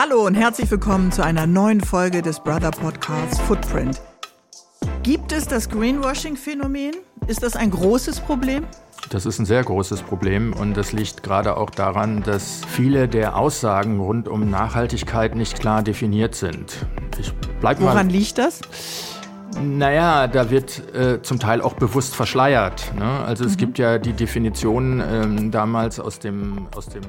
Hallo und herzlich willkommen zu einer neuen Folge des Brother Podcasts Footprint. Gibt es das Greenwashing-Phänomen? Ist das ein großes Problem? Das ist ein sehr großes Problem und das liegt gerade auch daran, dass viele der Aussagen rund um Nachhaltigkeit nicht klar definiert sind. Ich bleib Woran mal, liegt das? Naja, da wird äh, zum Teil auch bewusst verschleiert. Ne? Also es mhm. gibt ja die Definition ähm, damals aus dem, aus dem